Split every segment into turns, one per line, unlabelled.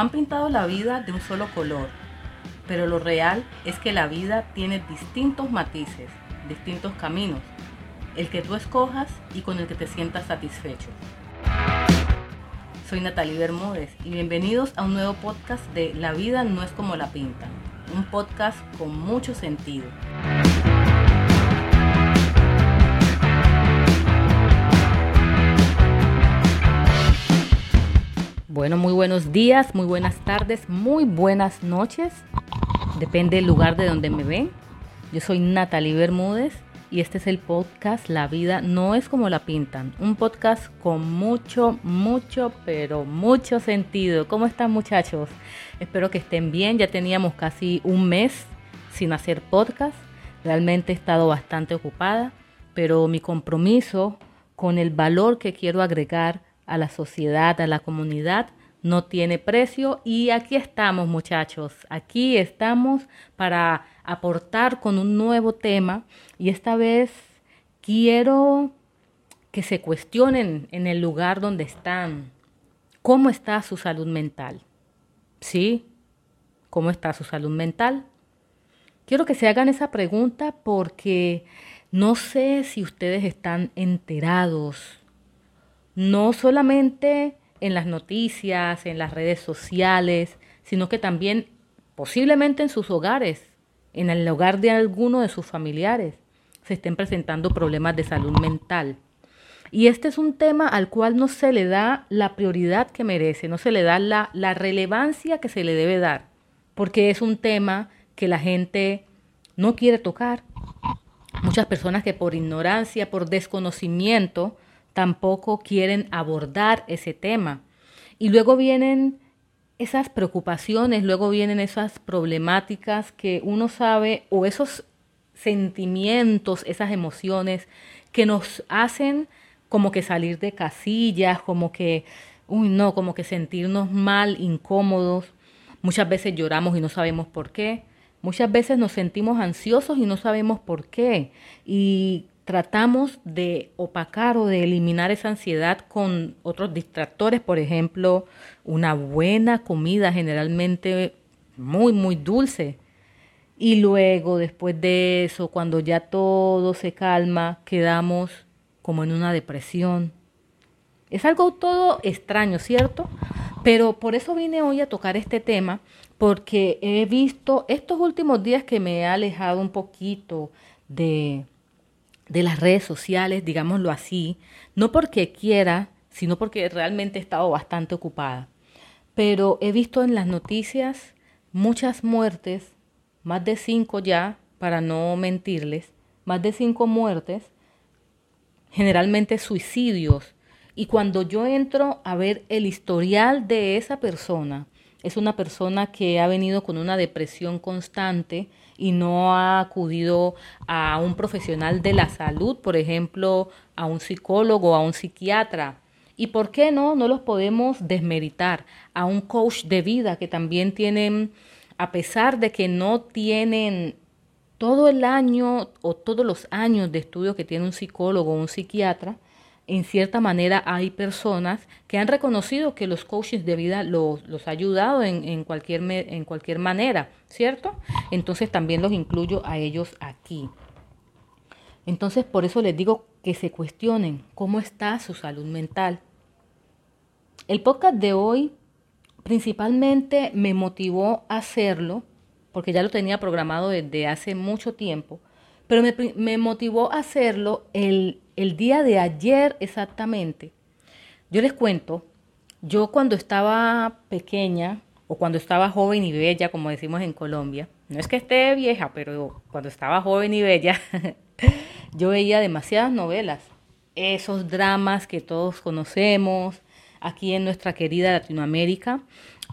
han pintado la vida de un solo color, pero lo real es que la vida tiene distintos matices, distintos caminos, el que tú escojas y con el que te sientas satisfecho. Soy Natalie Bermúdez y bienvenidos a un nuevo podcast de La vida no es como la pintan, un podcast con mucho sentido. Bueno, muy buenos días, muy buenas tardes, muy buenas noches. Depende del lugar de donde me ven. Yo soy Natalie Bermúdez y este es el podcast La vida no es como la pintan. Un podcast con mucho, mucho, pero mucho sentido. ¿Cómo están muchachos? Espero que estén bien. Ya teníamos casi un mes sin hacer podcast. Realmente he estado bastante ocupada, pero mi compromiso con el valor que quiero agregar a la sociedad, a la comunidad, no tiene precio y aquí estamos muchachos, aquí estamos para aportar con un nuevo tema y esta vez quiero que se cuestionen en el lugar donde están, cómo está su salud mental. ¿Sí? ¿Cómo está su salud mental? Quiero que se hagan esa pregunta porque no sé si ustedes están enterados no solamente en las noticias, en las redes sociales, sino que también posiblemente en sus hogares, en el hogar de alguno de sus familiares, se estén presentando problemas de salud mental. Y este es un tema al cual no se le da la prioridad que merece, no se le da la, la relevancia que se le debe dar, porque es un tema que la gente no quiere tocar. Muchas personas que por ignorancia, por desconocimiento, tampoco quieren abordar ese tema. Y luego vienen esas preocupaciones, luego vienen esas problemáticas que uno sabe o esos sentimientos, esas emociones que nos hacen como que salir de casillas, como que, uy, no, como que sentirnos mal, incómodos. Muchas veces lloramos y no sabemos por qué. Muchas veces nos sentimos ansiosos y no sabemos por qué. Y tratamos de opacar o de eliminar esa ansiedad con otros distractores, por ejemplo, una buena comida generalmente muy, muy dulce. Y luego, después de eso, cuando ya todo se calma, quedamos como en una depresión. Es algo todo extraño, ¿cierto? Pero por eso vine hoy a tocar este tema, porque he visto estos últimos días que me he alejado un poquito de, de las redes sociales, digámoslo así, no porque quiera, sino porque realmente he estado bastante ocupada. Pero he visto en las noticias muchas muertes, más de cinco ya, para no mentirles, más de cinco muertes, generalmente suicidios. Y cuando yo entro a ver el historial de esa persona, es una persona que ha venido con una depresión constante, y no ha acudido a un profesional de la salud, por ejemplo, a un psicólogo, a un psiquiatra. ¿Y por qué no? No los podemos desmeritar. A un coach de vida que también tienen, a pesar de que no tienen todo el año o todos los años de estudio que tiene un psicólogo o un psiquiatra, en cierta manera hay personas que han reconocido que los coaches de vida los, los ha ayudado en, en, cualquier, en cualquier manera, ¿cierto? Entonces también los incluyo a ellos aquí. Entonces por eso les digo que se cuestionen cómo está su salud mental. El podcast de hoy principalmente me motivó a hacerlo, porque ya lo tenía programado desde hace mucho tiempo, pero me, me motivó a hacerlo el el día de ayer exactamente, yo les cuento, yo cuando estaba pequeña o cuando estaba joven y bella, como decimos en Colombia, no es que esté vieja, pero cuando estaba joven y bella, yo veía demasiadas novelas, esos dramas que todos conocemos aquí en nuestra querida Latinoamérica.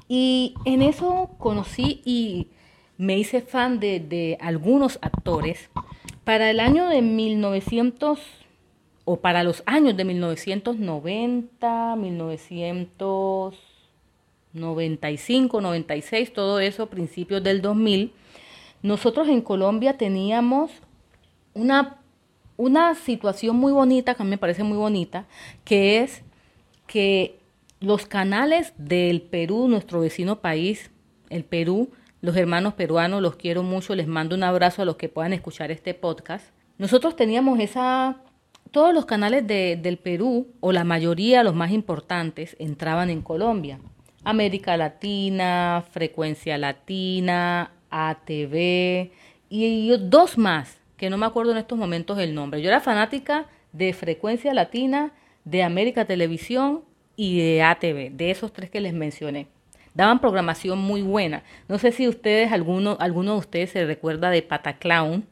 Y en eso conocí y me hice fan de, de algunos actores. Para el año de 1900 o para los años de 1990, 1995, 96, todo eso, principios del 2000, nosotros en Colombia teníamos una, una situación muy bonita, que a mí me parece muy bonita, que es que los canales del Perú, nuestro vecino país, el Perú, los hermanos peruanos, los quiero mucho, les mando un abrazo a los que puedan escuchar este podcast. Nosotros teníamos esa, todos los canales de, del Perú, o la mayoría, los más importantes, entraban en Colombia. América Latina, Frecuencia Latina, ATV y, dos más, que no me acuerdo en estos momentos el nombre. Yo era fanática de Frecuencia Latina, de América Televisión y de ATV, de esos tres que les mencioné. Daban programación muy buena. No sé si ustedes, alguno, alguno de ustedes se recuerda de Pataclown,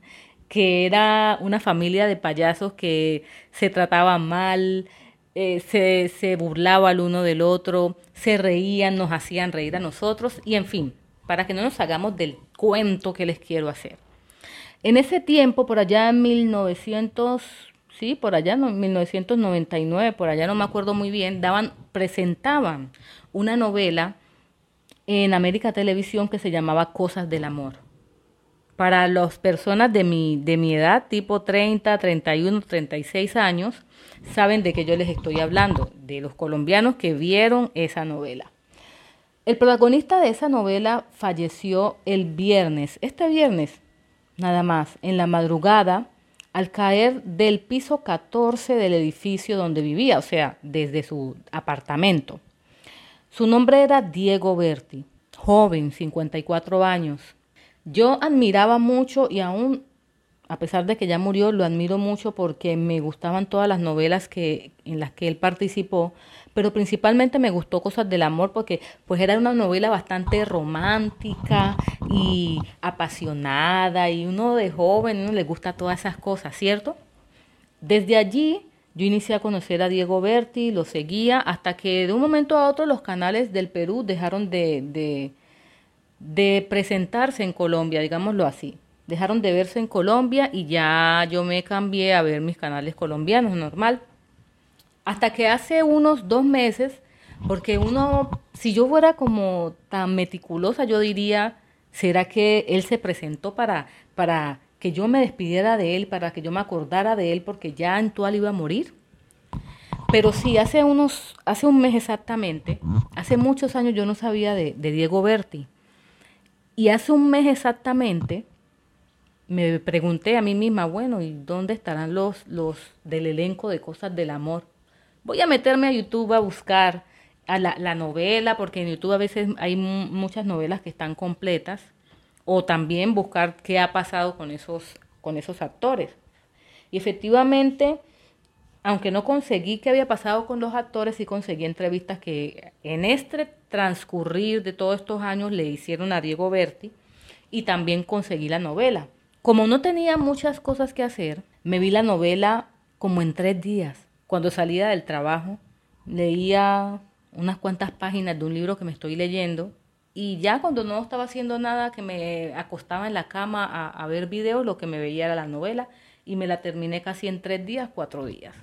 que era una familia de payasos que se trataban mal, eh, se, se burlaba el uno del otro, se reían, nos hacían reír a nosotros y en fin, para que no nos hagamos del cuento que les quiero hacer. En ese tiempo, por allá en 1900, sí, por allá en 1999, por allá no me acuerdo muy bien, daban, presentaban una novela en América Televisión que se llamaba Cosas del Amor. Para las personas de mi, de mi edad, tipo 30, 31, 36 años, saben de qué yo les estoy hablando, de los colombianos que vieron esa novela. El protagonista de esa novela falleció el viernes, este viernes, nada más, en la madrugada, al caer del piso 14 del edificio donde vivía, o sea, desde su apartamento. Su nombre era Diego Berti, joven, 54 años. Yo admiraba mucho y aún a pesar de que ya murió, lo admiro mucho porque me gustaban todas las novelas que, en las que él participó, pero principalmente me gustó Cosas del Amor porque pues era una novela bastante romántica y apasionada y uno de joven, uno le gusta todas esas cosas, ¿cierto? Desde allí yo inicié a conocer a Diego Berti, lo seguía hasta que de un momento a otro los canales del Perú dejaron de, de, de presentarse en Colombia, digámoslo así dejaron de verse en Colombia y ya yo me cambié a ver mis canales colombianos, normal. Hasta que hace unos dos meses, porque uno, si yo fuera como tan meticulosa, yo diría, ¿será que él se presentó para, para que yo me despidiera de él, para que yo me acordara de él, porque ya actual iba a morir? Pero sí, hace unos, hace un mes exactamente, hace muchos años yo no sabía de, de Diego Berti. Y hace un mes exactamente, me pregunté a mí misma, bueno, ¿y dónde estarán los, los del elenco de Cosas del Amor? Voy a meterme a YouTube a buscar a la, la novela, porque en YouTube a veces hay muchas novelas que están completas, o también buscar qué ha pasado con esos, con esos actores. Y efectivamente, aunque no conseguí qué había pasado con los actores, sí conseguí entrevistas que en este transcurrir de todos estos años le hicieron a Diego Berti y también conseguí la novela. Como no tenía muchas cosas que hacer, me vi la novela como en tres días. Cuando salía del trabajo, leía unas cuantas páginas de un libro que me estoy leyendo y ya cuando no estaba haciendo nada, que me acostaba en la cama a, a ver videos, lo que me veía era la novela y me la terminé casi en tres días, cuatro días.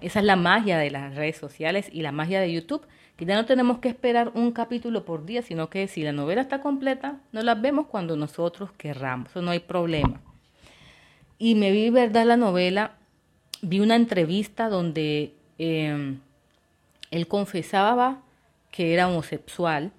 Esa es la magia de las redes sociales y la magia de YouTube, que ya no tenemos que esperar un capítulo por día, sino que si la novela está completa, nos la vemos cuando nosotros querramos, eso no hay problema. Y me vi, verdad, la novela, vi una entrevista donde em, él confesaba que era homosexual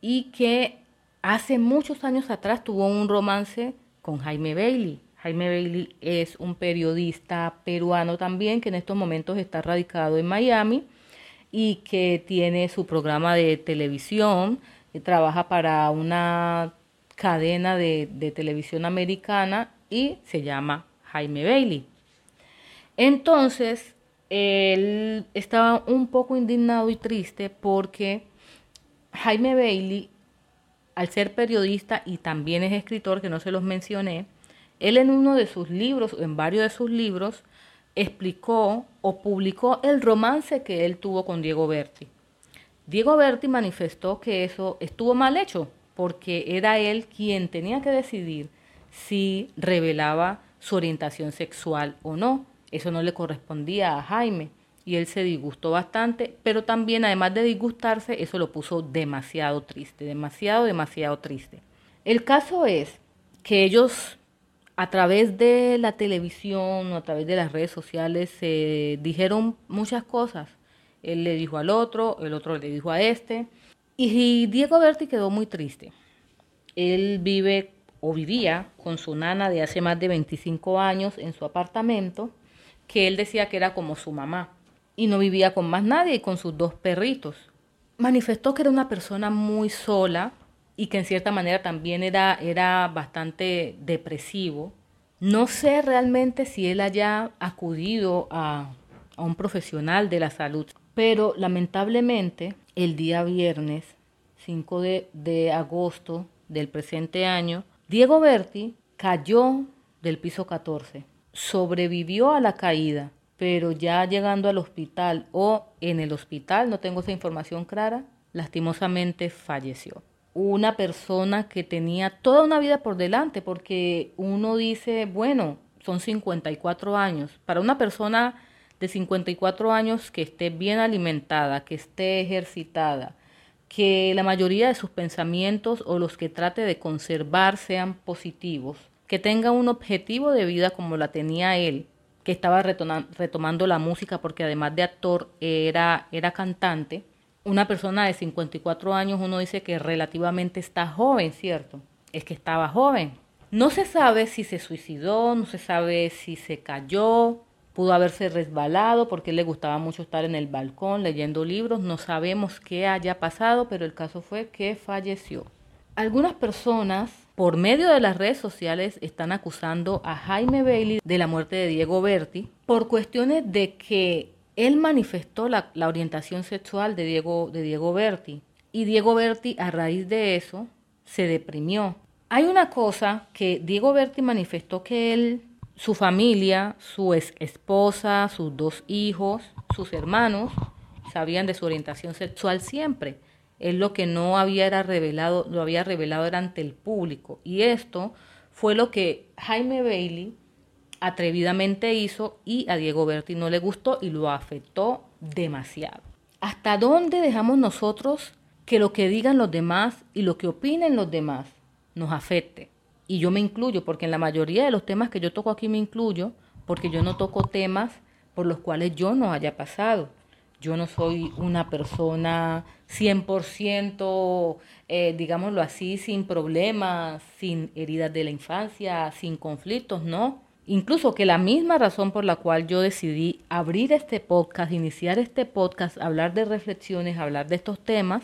y que hace muchos años atrás tuvo un romance con Jaime Bailey. Jaime Bailey es un periodista peruano también que en estos momentos está radicado en Miami y que tiene su programa de televisión, y trabaja para una cadena de, de, televisión americana y se llama Jaime Bailey. Entonces, él estaba un poco indignado y triste porque Jaime Bailey, al ser periodista y también es escritor, que no se los mencioné, él en uno de sus libros, en varios de sus libros, explicó o publicó el romance que él tuvo con Diego Berti. Diego Berti manifestó que eso estuvo mal hecho, porque era él quien tenía que decidir si revelaba su orientación sexual o no. Eso no le correspondía a Jaime y él se disgustó bastante, pero también además de disgustarse, eso lo puso demasiado triste, demasiado, demasiado triste. El caso es que ellos a través de la televisión o a través de las redes sociales se dijeron muchas cosas él le dijo al otro, el otro le dijo a este. Y Diego Berti quedó muy triste. Él vive o vivía con su nana de hace más de 25 años en su apartamento, que él decía que era como su mamá. Y no vivía con más nadie y con sus dos perritos. Manifestó que era una persona muy sola y que en cierta manera también era, era bastante depresivo. No sé realmente si él haya acudido a, a un profesional de la salud, pero lamentablemente el día viernes 5 de, de agosto del presente año, Diego Berti cayó del piso 14, sobrevivió a la caída, pero ya llegando al hospital o en el hospital, no tengo esa información clara, lastimosamente falleció. Una persona que tenía toda una vida por delante, porque uno dice, bueno, son 54 años. Para una persona de 54 años que esté bien alimentada, que esté ejercitada, que la mayoría de sus pensamientos o los que trate de conservar sean positivos, que tenga un objetivo de vida como la tenía él, que estaba retomando la música porque además de actor era, era cantante. Una persona de 54 años uno dice que relativamente está joven, ¿cierto? Es que estaba joven. No se sabe si se suicidó, no se sabe si se cayó, Pudo haberse resbalado porque le gustaba mucho estar en el balcón leyendo libros. No sabemos qué haya pasado, pero el caso fue que falleció. Algunas personas, por medio de las redes sociales, están acusando a Jaime Bailey de la muerte de Diego Berti por cuestiones de que él manifestó la, orientación sexual de Diego, de Diego Berti. Y Diego Berti, a raíz de eso, se deprimió. Hay una cosa que Diego Berti manifestó que él su familia, su esposa, sus dos hijos, sus hermanos, sabían de su orientación sexual siempre. Él lo que no había era revelado, lo había revelado era ante el público. Y esto fue lo que Jaime Bailey atrevidamente hizo y a Diego Berti no le gustó y lo afectó demasiado. ¿Hasta dónde dejamos nosotros que lo que digan los demás y lo que opinen los demás nos afecte? y yo me incluyo, porque en la mayoría de los temas que yo toco aquí me incluyo, porque yo no toco temas por los cuales yo no haya pasado. Yo no soy una persona 100%, eh, digámoslo así, sin problemas, sin heridas de la infancia, sin conflictos, no. Incluso que la misma razón por la cual yo decidí abrir este podcast, iniciar este podcast, hablar de reflexiones, hablar de estos temas,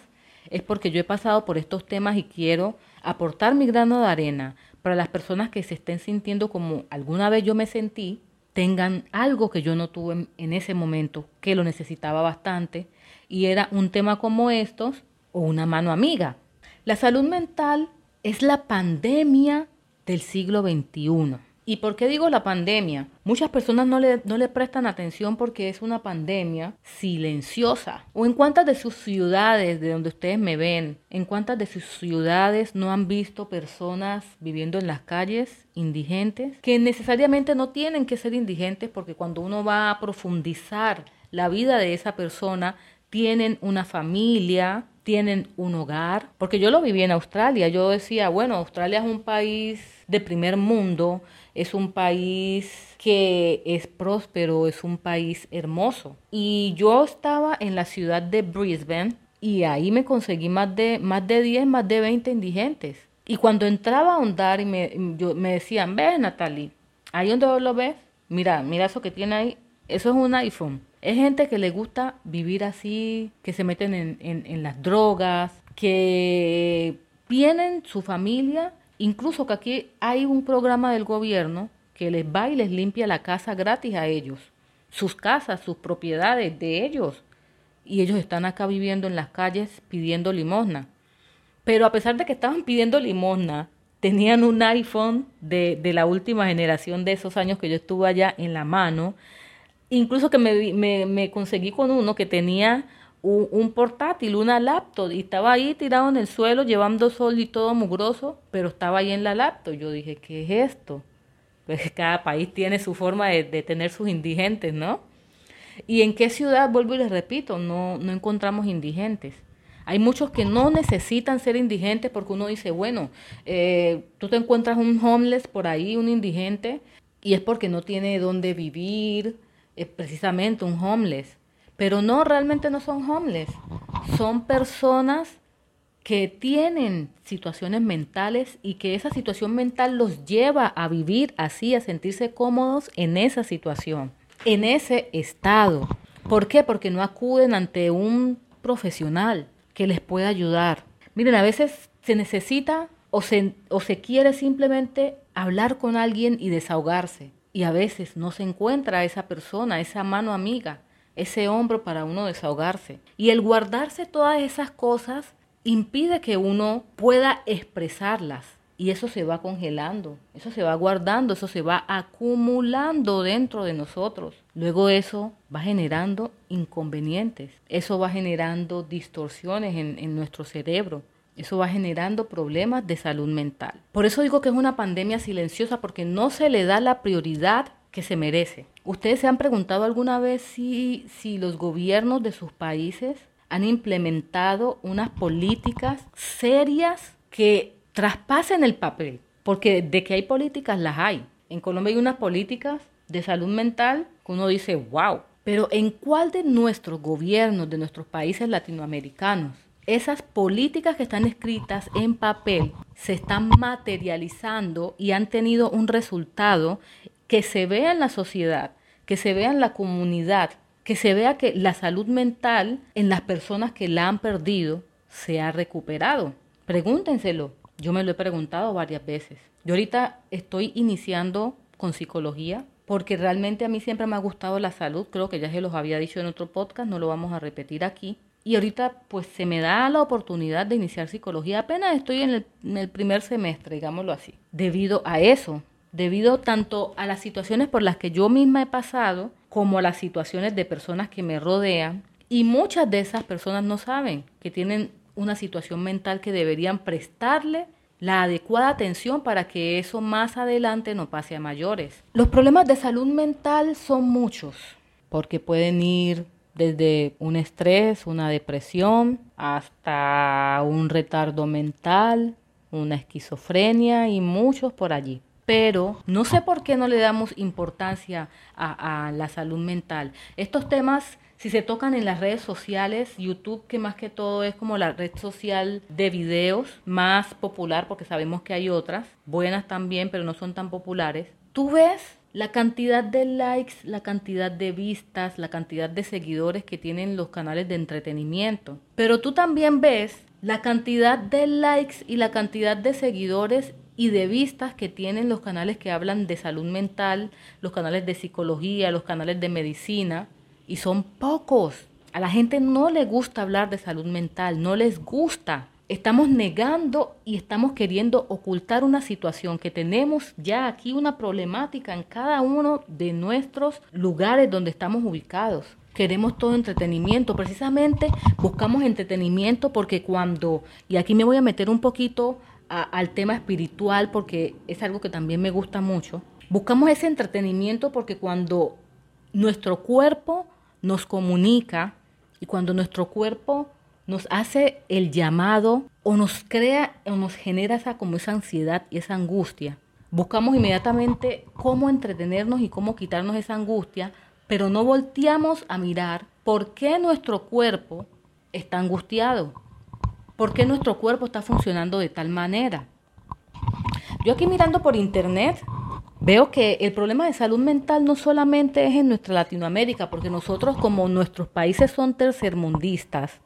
es porque yo he pasado por estos temas y quiero aportar mi grano de arena para las personas que se estén sintiendo como alguna vez yo me sentí, tengan algo que yo no tuve en, ese momento, que lo necesitaba bastante, y era un tema como estos o una mano amiga. La salud mental es la pandemia del siglo XXI. ¿Y por qué digo la pandemia? Muchas personas no le, no le prestan atención porque es una pandemia silenciosa. ¿O en cuántas de sus ciudades, de donde ustedes me ven, en cuántas de sus ciudades no han visto personas viviendo en las calles indigentes? Que necesariamente no tienen que ser indigentes porque cuando uno va a profundizar la vida de esa persona, tienen una familia, tienen un hogar, porque yo lo viví en Australia, yo decía, bueno, Australia es un país de primer mundo, es un país que es próspero, es un país hermoso. Y yo estaba en la ciudad de Brisbane y ahí me conseguí más de, más de 10, más de 20 indigentes. Y cuando entraba a ahondar y me, me decían, ves Natalie, ahí donde lo ves, mira, mira eso que tiene ahí, eso es un iPhone. Es gente que le gusta vivir así, que se meten en, en, en las drogas, que tienen su familia Incluso que aquí hay un programa del gobierno que les va y les limpia la casa gratis a ellos, sus casas, sus propiedades de ellos. Y ellos están acá viviendo en las calles pidiendo limosna. Pero a pesar de que estaban pidiendo limosna, tenían un iPhone de, de la última generación de esos años que yo estuve allá en la mano. Incluso que me, me, me conseguí con uno que tenía un, portátil, una laptop, y estaba ahí tirado en el suelo llevando sol y todo mugroso, pero estaba ahí en la laptop. Yo dije, ¿qué es esto? Pues cada país tiene su forma de, tener sus indigentes, ¿no? ¿Y en qué ciudad, vuelvo y les repito, no, no encontramos indigentes? Hay muchos que no necesitan ser indigentes porque uno dice, bueno, eh, tú te encuentras un homeless por ahí, un indigente, y es porque no tiene dónde vivir, es precisamente un homeless Pero no, realmente no son homeless. Son personas que tienen situaciones mentales y que esa situación mental los lleva a vivir así, a sentirse cómodos en esa situación, en ese estado. ¿Por qué? Porque no acuden ante un profesional que les pueda ayudar. Miren, a veces se necesita o se, o se quiere simplemente hablar con alguien y desahogarse. Y a veces no se encuentra esa persona, esa mano amiga, ese hombro para uno desahogarse. Y el guardarse todas esas cosas impide que uno pueda expresarlas. Y eso se va congelando, eso se va guardando, eso se va acumulando dentro de nosotros. Luego eso va generando inconvenientes, eso va generando distorsiones en, en nuestro cerebro. Eso va generando problemas de salud mental. Por eso digo que es una pandemia silenciosa porque no se le da la prioridad que se merece. ¿Ustedes se han preguntado alguna vez si, si los gobiernos de sus países han implementado unas políticas serias que traspasen el papel? Porque de que hay políticas, las hay. En Colombia hay unas políticas de salud mental que uno dice, wow. Pero ¿en cuál de nuestros gobiernos, de nuestros países latinoamericanos, esas políticas que están escritas en papel se están materializando y han tenido un resultado que se vea en la sociedad, que se vea en la comunidad, que se vea que la salud mental en las personas que la han perdido se ha recuperado. Pregúntenselo. Yo me lo he preguntado varias veces. Yo ahorita estoy iniciando con psicología porque realmente a mí siempre me ha gustado la salud. Creo que ya se los había dicho en otro podcast, no lo vamos a repetir aquí. Y ahorita pues se me da la oportunidad de iniciar psicología. Apenas estoy en el, primer semestre, digámoslo así. Debido a eso, debido tanto a las situaciones por las que yo misma he pasado, como a las situaciones de personas que me rodean. Y muchas de esas personas no saben que tienen una situación mental que deberían prestarle la adecuada atención para que eso más adelante no pase a mayores. Los problemas de salud mental son muchos, porque pueden ir desde un estrés, una depresión, hasta un retardo mental, una esquizofrenia y muchos por allí. Pero no sé por qué no le damos importancia a, la salud mental. Estos temas, si se tocan en las redes sociales, YouTube, que más que todo es como la red social de videos más popular, porque sabemos que hay otras, buenas también, pero no son tan populares, tú ves la cantidad de likes, la cantidad de vistas, la cantidad de seguidores que tienen los canales de entretenimiento. Pero tú también ves la cantidad de likes y la cantidad de seguidores y de vistas que tienen los canales que hablan de salud mental, los canales de psicología, los canales de medicina, y son pocos. A la gente no le gusta hablar de salud mental, no les gusta. Estamos negando y estamos queriendo ocultar una situación que tenemos ya aquí, una problemática en cada uno de nuestros lugares donde estamos ubicados. Queremos todo entretenimiento, precisamente buscamos entretenimiento porque cuando, y aquí me voy a meter un poquito al tema espiritual porque es algo que también me gusta mucho, buscamos ese entretenimiento porque cuando nuestro cuerpo nos comunica y cuando nuestro cuerpo nos hace el llamado o nos crea o nos genera esa como esa ansiedad y esa angustia. Buscamos inmediatamente cómo entretenernos y cómo quitarnos esa angustia, pero no volteamos a mirar por qué nuestro cuerpo está angustiado, por qué nuestro cuerpo está funcionando de tal manera. Yo aquí mirando por internet veo que el problema de salud mental no solamente es en nuestra Latinoamérica, porque nosotros como nuestros países son tercermundistas,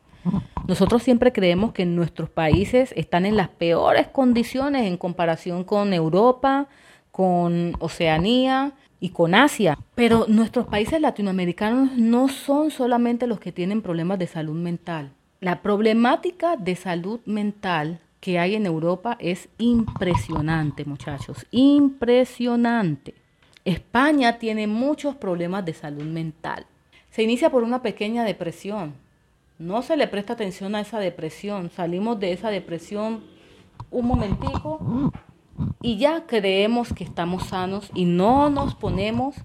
nosotros siempre creemos que nuestros países están en las peores condiciones en comparación con Europa, con Oceanía y con Asia. Pero nuestros países latinoamericanos no son solamente los que tienen problemas de salud mental. La problemática de salud mental que hay en Europa es impresionante, muchachos, impresionante. España tiene muchos problemas de salud mental. Se inicia por una pequeña depresión, no se le presta atención a esa depresión. Salimos de esa depresión un momentico y ya creemos que estamos sanos y no nos ponemos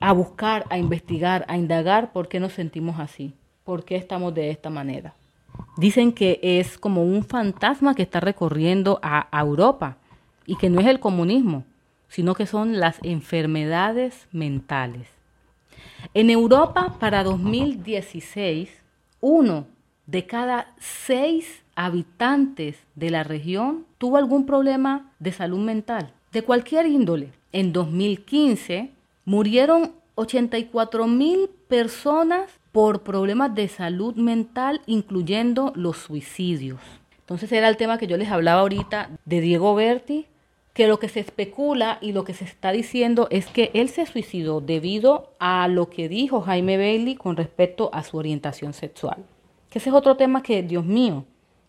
a buscar, a investigar, a indagar por qué nos sentimos así, por qué estamos de esta manera. Dicen que es como un fantasma que está recorriendo a, Europa y que no es el comunismo, sino que son las enfermedades mentales. En Europa, para 2016, uno de cada seis habitantes de la región tuvo algún problema de salud mental, de cualquier índole. En 2015 murieron 84 mil personas por problemas de salud mental, incluyendo los suicidios. Entonces era el tema que yo les hablaba ahorita de Diego Berti, que lo que se especula y lo que se está diciendo es que él se suicidó debido a lo que dijo Jaime Bailey con respecto a su orientación sexual. Que ese es otro tema que, Dios mío,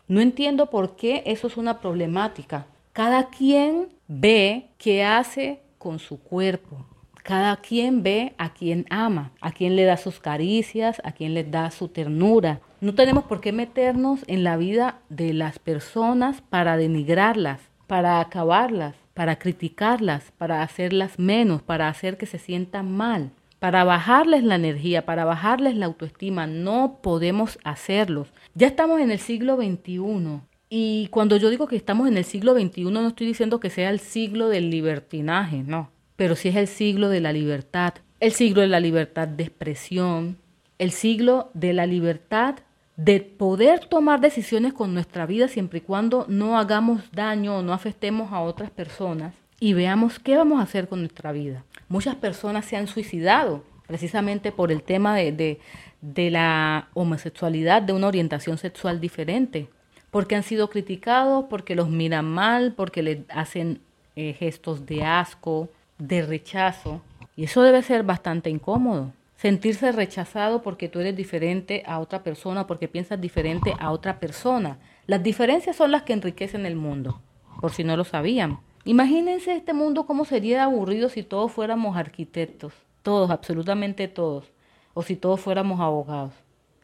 no entiendo por qué eso es una problemática. Cada quien ve qué hace con su cuerpo. Cada quien ve a quien ama, a quien le da sus caricias, a quien le da su ternura. No tenemos por qué meternos en la vida de las personas para denigrarlas, para acabarlas, para criticarlas, para hacerlas menos, para hacer que se sientan mal, para bajarles la energía, para bajarles la autoestima. No podemos hacerlos. Ya estamos en el siglo XXI y cuando yo digo que estamos en el siglo XXI no estoy diciendo que sea el siglo del libertinaje, no pero sí es el siglo de la libertad, el siglo de la libertad de expresión, el siglo de la libertad de poder tomar decisiones con nuestra vida siempre y cuando no hagamos daño o no afectemos a otras personas y veamos qué vamos a hacer con nuestra vida. Muchas personas se han suicidado precisamente por el tema de, de, la homosexualidad, de una orientación sexual diferente, porque han sido criticados, porque los miran mal, porque les hacen eh, gestos de asco, de rechazo. Y eso debe ser bastante incómodo. Sentirse rechazado porque tú eres diferente a otra persona, porque piensas diferente a otra persona. Las diferencias son las que enriquecen el mundo, por si no lo sabían. Imagínense este mundo cómo sería aburrido si todos fuéramos arquitectos, todos, absolutamente todos, o si todos fuéramos abogados.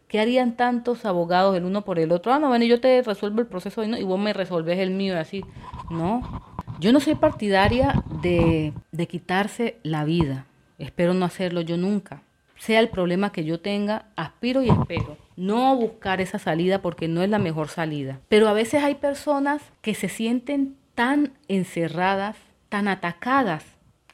¿Qué harían tantos abogados el uno por el otro? Ah, no, bueno, yo te resuelvo el proceso y, vos me resolves el mío así. No, yo no soy partidaria de, de quitarse la vida. Espero no hacerlo yo nunca. Sea el problema que yo tenga, aspiro y espero. No buscar esa salida porque no es la mejor salida. Pero a veces hay personas que se sienten tan encerradas, tan atacadas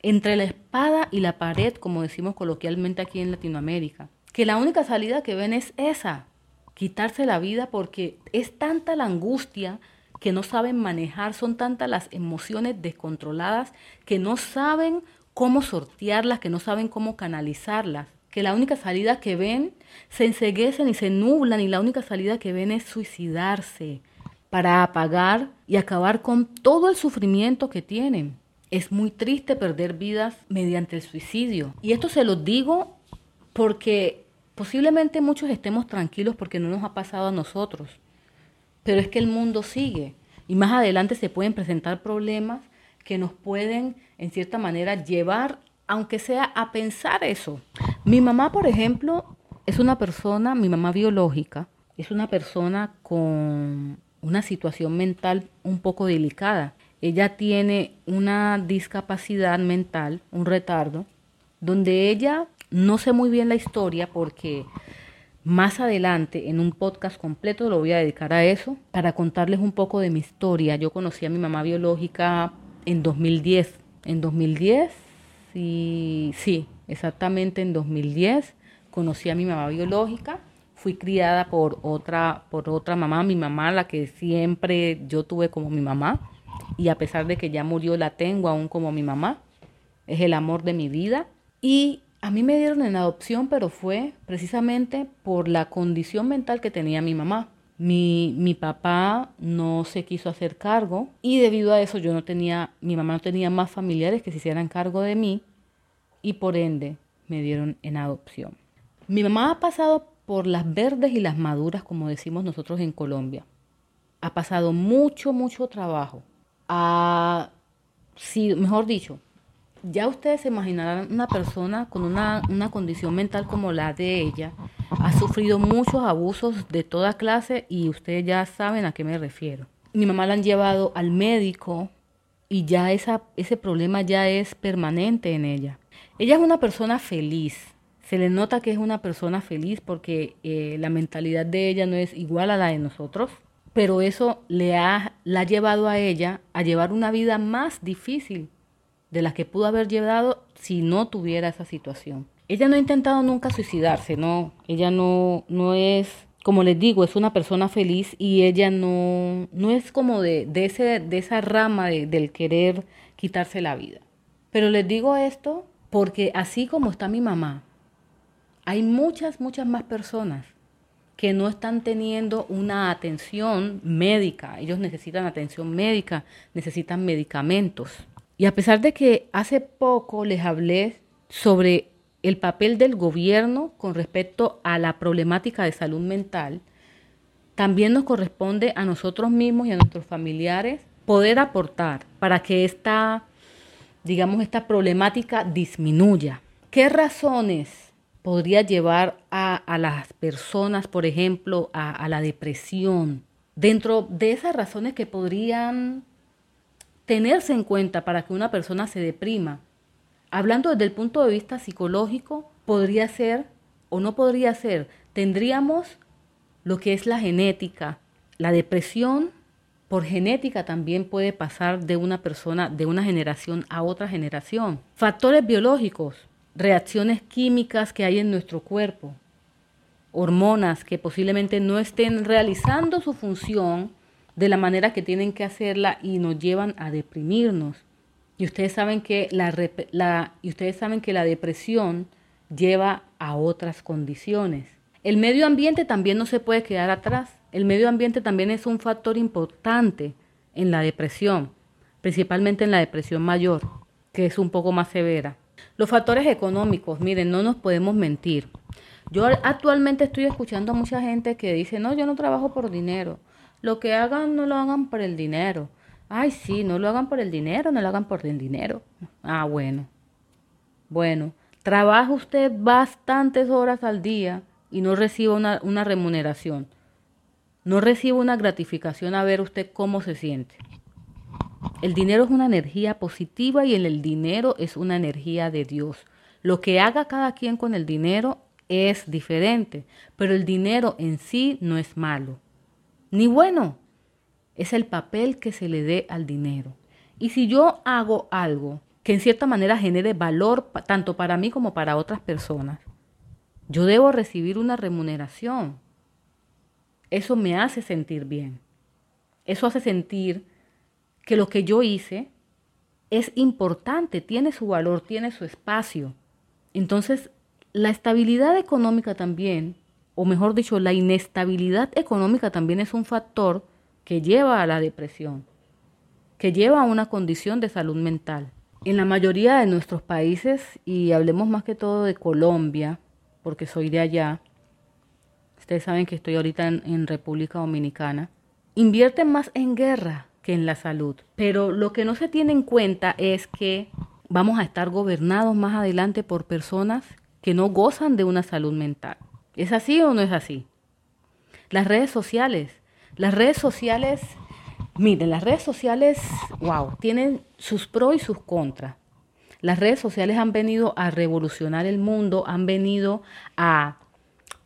entre la espada y la pared, como decimos coloquialmente aquí en Latinoamérica, que la única salida que ven es esa, quitarse la vida porque es tanta la angustia, que no saben manejar, son tantas las emociones descontroladas que no saben cómo sortearlas, que no saben cómo canalizarlas, que la única salida que ven se enseguecen y se nublan y la única salida que ven es suicidarse para apagar y acabar con todo el sufrimiento que tienen. Es muy triste perder vidas mediante el suicidio. Y esto se lo digo porque posiblemente muchos estemos tranquilos porque no nos ha pasado a nosotros pero es que el mundo sigue y más adelante se pueden presentar problemas que nos pueden, en cierta manera, llevar, aunque sea a pensar eso. Mi mamá, por ejemplo, es una persona, mi mamá biológica, es una persona con una situación mental un poco delicada. Ella tiene una discapacidad mental, un retardo, donde ella, no sé muy bien la historia porque más adelante, en un podcast completo, lo voy a dedicar a eso, para contarles un poco de mi historia. Yo conocí a mi mamá biológica en 2010. En 2010, sí, sí, exactamente en 2010, conocí a mi mamá biológica. Fui criada por otra, por otra mamá, mi mamá, la que siempre yo tuve como mi mamá. Y a pesar de que ya murió, la tengo aún como mi mamá. Es el amor de mi vida. Y a mí me dieron en adopción, pero fue precisamente por la condición mental que tenía mi mamá. Mi, mi, papá no se quiso hacer cargo y debido a eso yo no tenía, mi mamá no tenía más familiares que se hicieran cargo de mí y por ende me dieron en adopción. Mi mamá ha pasado por las verdes y las maduras, como decimos nosotros en Colombia. Ha pasado mucho, mucho trabajo. Ha, sí, mejor dicho, ya ustedes se imaginarán una persona con una, condición mental como la de ella, ha sufrido muchos abusos de toda clase y ustedes ya saben a qué me refiero. Mi mamá la han llevado al médico y ya ese problema ya es permanente en ella. Ella es una persona feliz. Se le nota que es una persona feliz porque eh, la mentalidad de ella no es igual a la de nosotros, pero eso le ha, la ha llevado a ella a llevar una vida más difícil de las que pudo haber llevado si no tuviera esa situación. Ella no ha intentado nunca suicidarse, no. Ella no, no es, como les digo, es una persona feliz y ella no, no es como de, de, ese, de esa rama del querer quitarse la vida. Pero les digo esto porque así como está mi mamá, hay muchas, muchas más personas que no están teniendo una atención médica. Ellos necesitan atención médica, necesitan medicamentos. Y a pesar de que hace poco les hablé sobre el papel del gobierno con respecto a la problemática de salud mental, también nos corresponde a nosotros mismos y a nuestros familiares poder aportar para que esta, digamos, esta problemática disminuya. ¿Qué razones podría llevar a, las personas, por ejemplo, a, a la depresión? Dentro de esas razones que podrían tenerse en cuenta para que una persona se deprima, hablando desde el punto de vista psicológico, podría ser o no podría ser, tendríamos lo que es la genética. La depresión por genética también puede pasar de una persona, de una generación a otra generación. Factores biológicos, reacciones químicas que hay en nuestro cuerpo, hormonas que posiblemente no estén realizando su función de la manera que tienen que hacerla y nos llevan a deprimirnos. Y ustedes saben que la, y ustedes saben que la depresión lleva a otras condiciones. El medio ambiente también no se puede quedar atrás. El medio ambiente también es un factor importante en la depresión, principalmente en la depresión mayor, que es un poco más severa. Los factores económicos, miren, no nos podemos mentir. Yo actualmente estoy escuchando a mucha gente que dice, no, yo no trabajo por dinero. Lo que hagan, no lo hagan por el dinero. Ay, sí, no lo hagan por el dinero, no lo hagan por el dinero. Ah, bueno. Bueno, trabaja usted bastantes horas al día y no recibe una, remuneración. No recibe una gratificación a ver usted cómo se siente. El dinero es una energía positiva y el dinero es una energía de Dios. Lo que haga cada quien con el dinero es diferente, pero el dinero en sí no es malo, ni bueno es el papel que se le dé al dinero. Y si yo hago algo que en cierta manera genere valor tanto para mí como para otras personas, yo debo recibir una remuneración. Eso me hace sentir bien. Eso hace sentir que lo que yo hice es importante, tiene su valor, tiene su espacio. Entonces, la estabilidad económica también, o mejor dicho, la inestabilidad económica también es un factor que lleva a la depresión, que lleva a una condición de salud mental. En la mayoría de nuestros países, y hablemos más que todo de Colombia, porque soy de allá, ustedes saben que estoy ahorita en, República Dominicana, invierten más en guerra que en la salud. Pero lo que no se tiene en cuenta es que vamos a estar gobernados más adelante por personas que no gozan de una salud mental. ¿Es así o no es así? Las redes sociales las redes sociales, miren, las redes sociales, wow, tienen sus pros y sus contras. Las redes sociales han venido a revolucionar el mundo, han venido a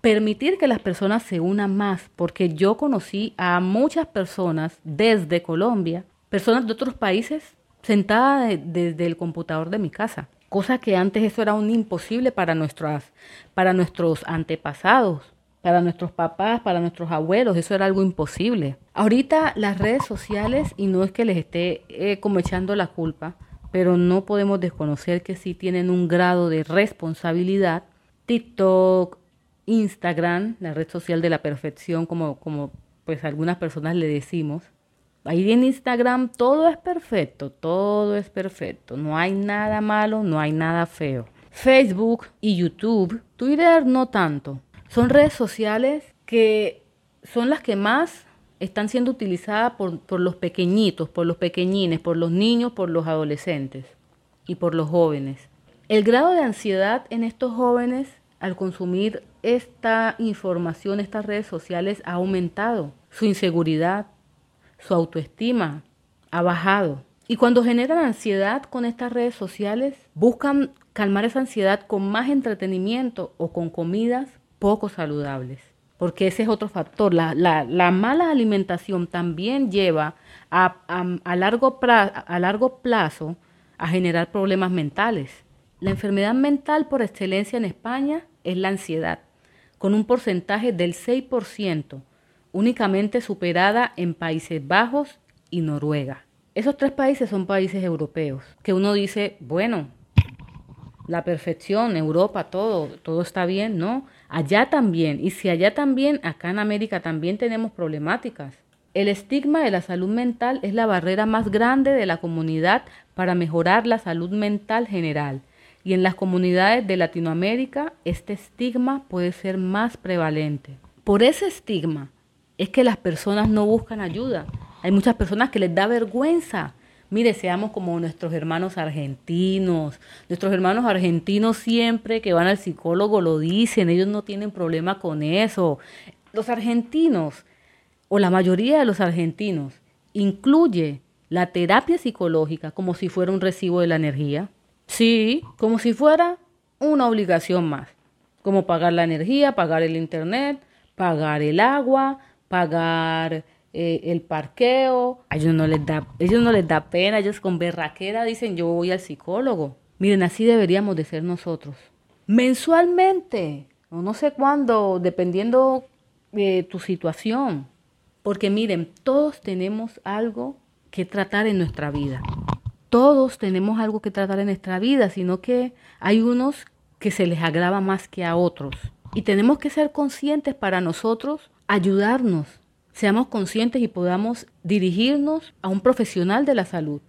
permitir que las personas se unan más, porque yo conocí a muchas personas desde Colombia, personas de otros países, sentadas desde el computador de mi casa, cosa que antes eso era un imposible para, nuestras, para nuestros antepasados para nuestros papás, para nuestros abuelos, eso era algo imposible. Ahorita las redes sociales, y no es que les esté eh, como echando la culpa, pero no podemos desconocer que sí tienen un grado de responsabilidad. TikTok, Instagram, la red social de la perfección, como, como pues algunas personas le decimos. Ahí en Instagram todo es perfecto, todo es perfecto, no hay nada malo, no hay nada feo. Facebook y YouTube, Twitter no tanto, son redes sociales que son las que más están siendo utilizadas por, los pequeñitos, por los pequeñines, por los niños, por los adolescentes y por los jóvenes. El grado de ansiedad en estos jóvenes al consumir esta información, estas redes sociales, ha aumentado. Su inseguridad, su autoestima ha bajado. Y cuando generan ansiedad con estas redes sociales, buscan calmar esa ansiedad con más entretenimiento o con comidas poco saludables, porque ese es otro factor. La, mala alimentación también lleva a, largo a largo plazo a generar problemas mentales. La enfermedad mental por excelencia en España es la ansiedad, con un porcentaje del 6%, únicamente superada en Países Bajos y Noruega. Esos tres países son países europeos, que uno dice, bueno, la perfección, Europa, todo, todo está bien, ¿no? Allá también, y si allá también, acá en América también tenemos problemáticas. El estigma de la salud mental es la barrera más grande de la comunidad para mejorar la salud mental general. Y en las comunidades de Latinoamérica este estigma puede ser más prevalente. Por ese estigma es que las personas no buscan ayuda. Hay muchas personas que les da vergüenza. Mire, seamos como nuestros hermanos argentinos. Nuestros hermanos argentinos siempre que van al psicólogo lo dicen, ellos no tienen problema con eso. Los argentinos o la mayoría de los argentinos incluye la terapia psicológica como si fuera un recibo de la energía. Sí, como si fuera una obligación más, como pagar la energía, pagar el internet, pagar el agua, pagar eh, el parqueo. A ellos no les da, ellos no les da pena, ellos con berraquera dicen yo voy al psicólogo. Miren, así deberíamos de ser nosotros. Mensualmente, o no sé cuándo, dependiendo de tu situación. Porque miren, todos tenemos algo que tratar en nuestra vida. Todos tenemos algo que tratar en nuestra vida, sino que hay unos que se les agrava más que a otros. Y tenemos que ser conscientes para nosotros, ayudarnos, seamos conscientes y podamos dirigirnos a un profesional de la salud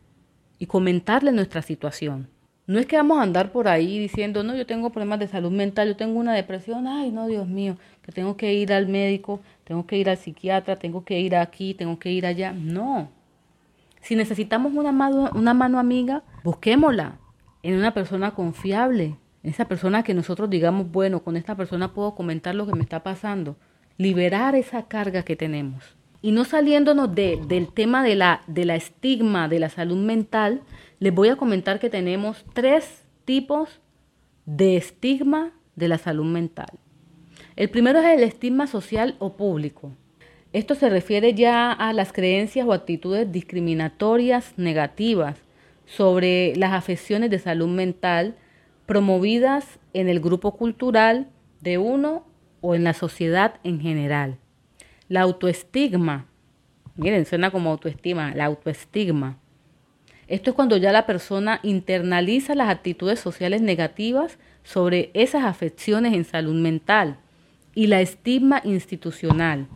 y comentarle nuestra situación. No es que vamos a andar por ahí diciendo, no, yo tengo problemas de salud mental, yo tengo una depresión, ay, no, Dios mío, que tengo que ir al médico, tengo que ir al psiquiatra, tengo que ir aquí, tengo que ir allá. No. Si necesitamos una mano, una mano amiga, busquémosla en una persona confiable, en esa persona que nosotros digamos, bueno, con esta persona puedo comentar lo que me está pasando, liberar esa carga que tenemos. Y no saliéndonos de, del tema de la, de la estigma de la salud mental, les voy a comentar que tenemos tres tipos de estigma de la salud mental. El primero es el estigma social o público. Esto se refiere ya a las creencias o actitudes discriminatorias negativas sobre las afecciones de salud mental promovidas en el grupo cultural de uno o en la sociedad en general. La autoestigma, miren, suena como autoestima, la autoestigma. Esto es cuando ya la persona internaliza las actitudes sociales negativas sobre esas afecciones en salud mental y la estigma institucional,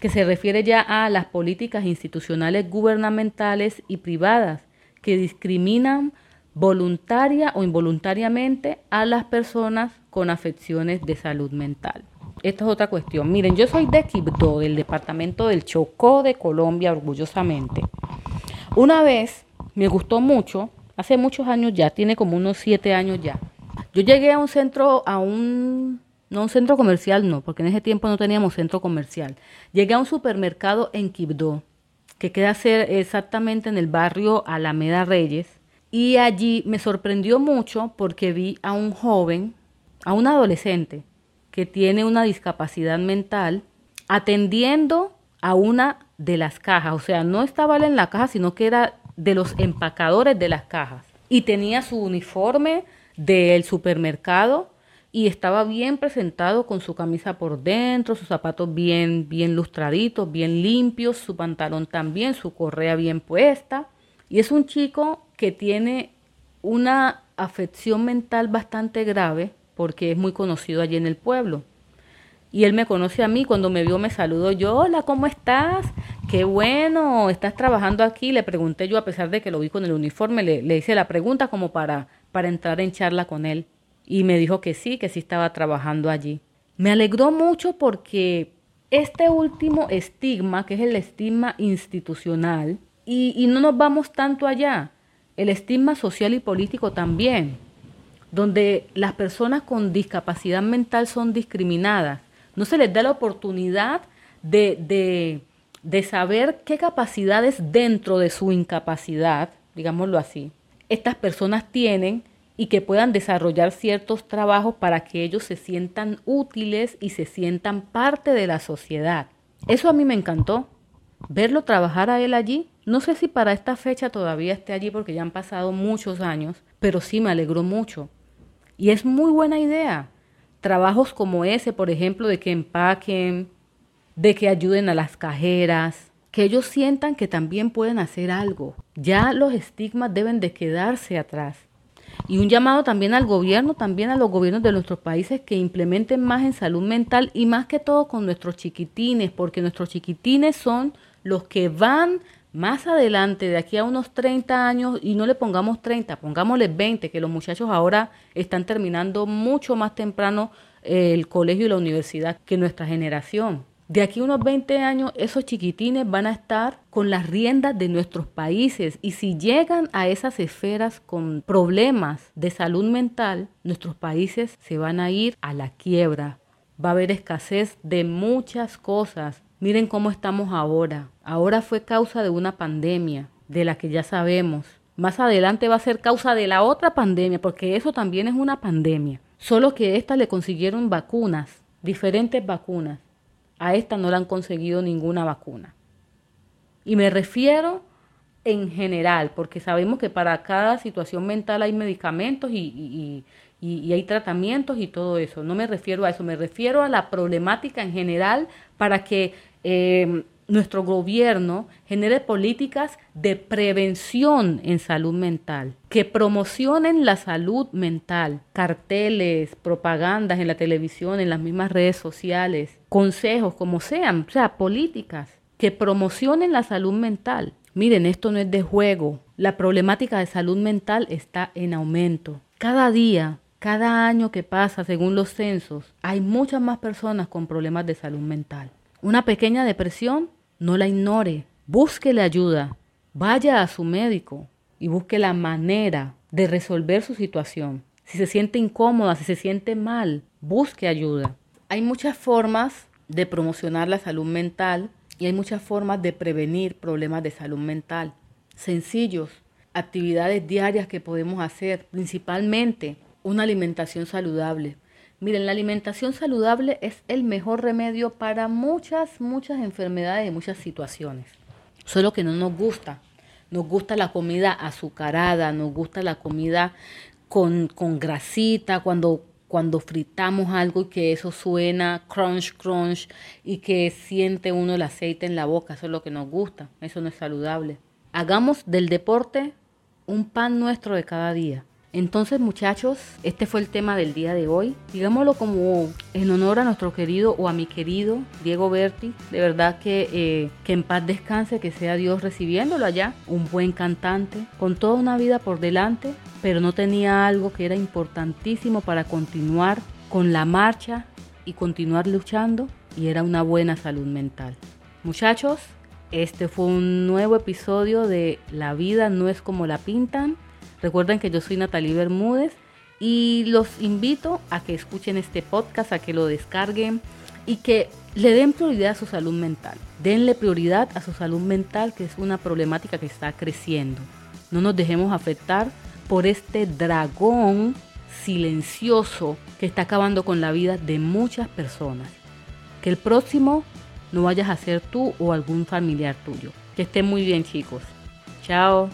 que se refiere ya a las políticas institucionales gubernamentales y privadas que discriminan voluntaria o involuntariamente a las personas con afecciones de salud mental. Esta es otra cuestión. Miren, yo soy de Quibdó, del departamento del Chocó de Colombia, orgullosamente. Una vez me gustó mucho, hace muchos años ya, tiene como unos siete años ya. Yo llegué a un centro, a un no un centro comercial, no, porque en ese tiempo no teníamos centro comercial. Llegué a un supermercado en Quibdó, que queda ser exactamente en el barrio Alameda Reyes. Y allí me sorprendió mucho porque vi a un joven, a un adolescente, que tiene una discapacidad mental, atendiendo a una de las cajas. O sea, no estaba en la caja, sino que era de los empacadores de las cajas. Y tenía su uniforme del supermercado y estaba bien presentado con su camisa por dentro, sus zapatos bien, bien lustraditos, bien limpios, su pantalón también, su correa bien puesta. Y es un chico que tiene una afección mental bastante grave porque es muy conocido allí en el pueblo. Y él me conoce a mí, cuando me vio me saludó yo, hola, ¿cómo estás? Qué bueno, estás trabajando aquí. Le pregunté yo, a pesar de que lo vi con el uniforme, le, le hice la pregunta como para, para entrar en charla con él y me dijo que sí, que sí estaba trabajando allí. Me alegró mucho porque este último estigma, que es el estigma institucional, y, no nos vamos tanto allá, el estigma social y político también, donde las personas con discapacidad mental son discriminadas. No se les da la oportunidad de, de, de saber qué capacidades dentro de su incapacidad, digámoslo así, estas personas tienen y que puedan desarrollar ciertos trabajos para que ellos se sientan útiles y se sientan parte de la sociedad. Eso a mí me encantó. Verlo trabajar a él allí. No sé si para esta fecha todavía esté allí porque ya han pasado muchos años, pero sí me alegró mucho. Y es muy buena idea. Trabajos como ese, por ejemplo, de que empaquen, de que ayuden a las cajeras, que ellos sientan que también pueden hacer algo. Ya los estigmas deben de quedarse atrás. Y un llamado también al gobierno, también a los gobiernos de nuestros países que implementen más en salud mental y más que todo con nuestros chiquitines, porque nuestros chiquitines son los que van más adelante, de aquí a unos 30 años, y no le pongamos 30, pongámosle 20, que los muchachos ahora están terminando mucho más temprano eh, el colegio y la universidad que nuestra generación. De aquí a unos 20 años, esos chiquitines van a estar con las riendas de nuestros países y si llegan a esas esferas con problemas de salud mental, nuestros países se van a ir a la quiebra. Va a haber escasez de muchas cosas. Miren cómo estamos ahora. Ahora fue causa de una pandemia, de la que ya sabemos. Más adelante va a ser causa de la otra pandemia, porque eso también es una pandemia. Solo que esta le consiguieron vacunas, diferentes vacunas a esta no le han conseguido ninguna vacuna. Y me refiero en general, porque sabemos que para cada situación mental hay medicamentos y, hay tratamientos y todo eso. No me refiero a eso, me refiero a la problemática en general para que eh, nuestro gobierno genere políticas de prevención en salud mental, que promocionen la salud mental, carteles, propagandas en la televisión, en las mismas redes sociales, consejos, como sean, o sea, políticas que promocionen la salud mental. Miren, esto no es de juego. La problemática de salud mental está en aumento. Cada día, cada año que pasa, según los censos, hay muchas más personas con problemas de salud mental. Una pequeña depresión no la ignore, búsquele ayuda, vaya a su médico y busque la manera de resolver su situación. Si se siente incómoda, si se siente mal, busque ayuda. Hay muchas formas de promocionar la salud mental y hay muchas formas de prevenir problemas de salud mental. Sencillos, actividades diarias que podemos hacer, principalmente una alimentación saludable. Miren, la alimentación saludable es el mejor remedio para muchas, muchas enfermedades y muchas situaciones. Solo que no nos gusta. Nos gusta la comida azucarada, nos gusta la comida con, con grasita, cuando, cuando fritamos algo y que eso suena crunch, crunch y que siente uno el aceite en la boca, eso es lo que nos gusta, eso no es saludable. Hagamos del deporte un pan nuestro de cada día. Entonces, muchachos, este fue el tema del día de hoy. Digámoslo como en honor a nuestro querido o a mi querido Diego Berti. De verdad que, eh, que en paz descanse, que sea Dios recibiéndolo allá. Un buen cantante, con toda una vida por delante, pero no tenía algo que era importantísimo para continuar con la marcha y continuar luchando, y era una buena salud mental. Muchachos, este fue un nuevo episodio de La vida no es como la pintan. Recuerden que yo soy Natalie Bermúdez y los invito a que escuchen este podcast, a que lo descarguen y que le den prioridad a su salud mental. Denle prioridad a su salud mental, que es una problemática que está creciendo. No nos dejemos afectar por este dragón silencioso que está acabando con la vida de muchas personas. Que el próximo no vayas a ser tú o algún familiar tuyo. Que estén muy bien chicos. Chao.